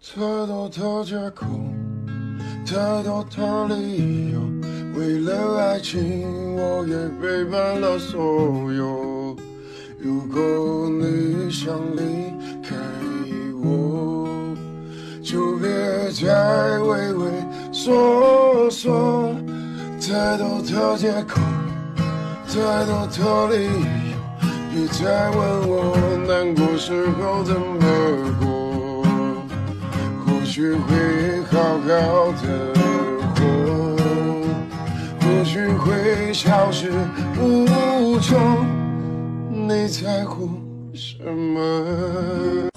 太多的借口，太多的理由，为了爱情，我也背叛了所有。如果你想离开我，就别再畏畏缩缩。太多的借口，太多的理由，别再问我难过时候怎么过。或许会好好的活，或许会消失无踪。你在乎什么？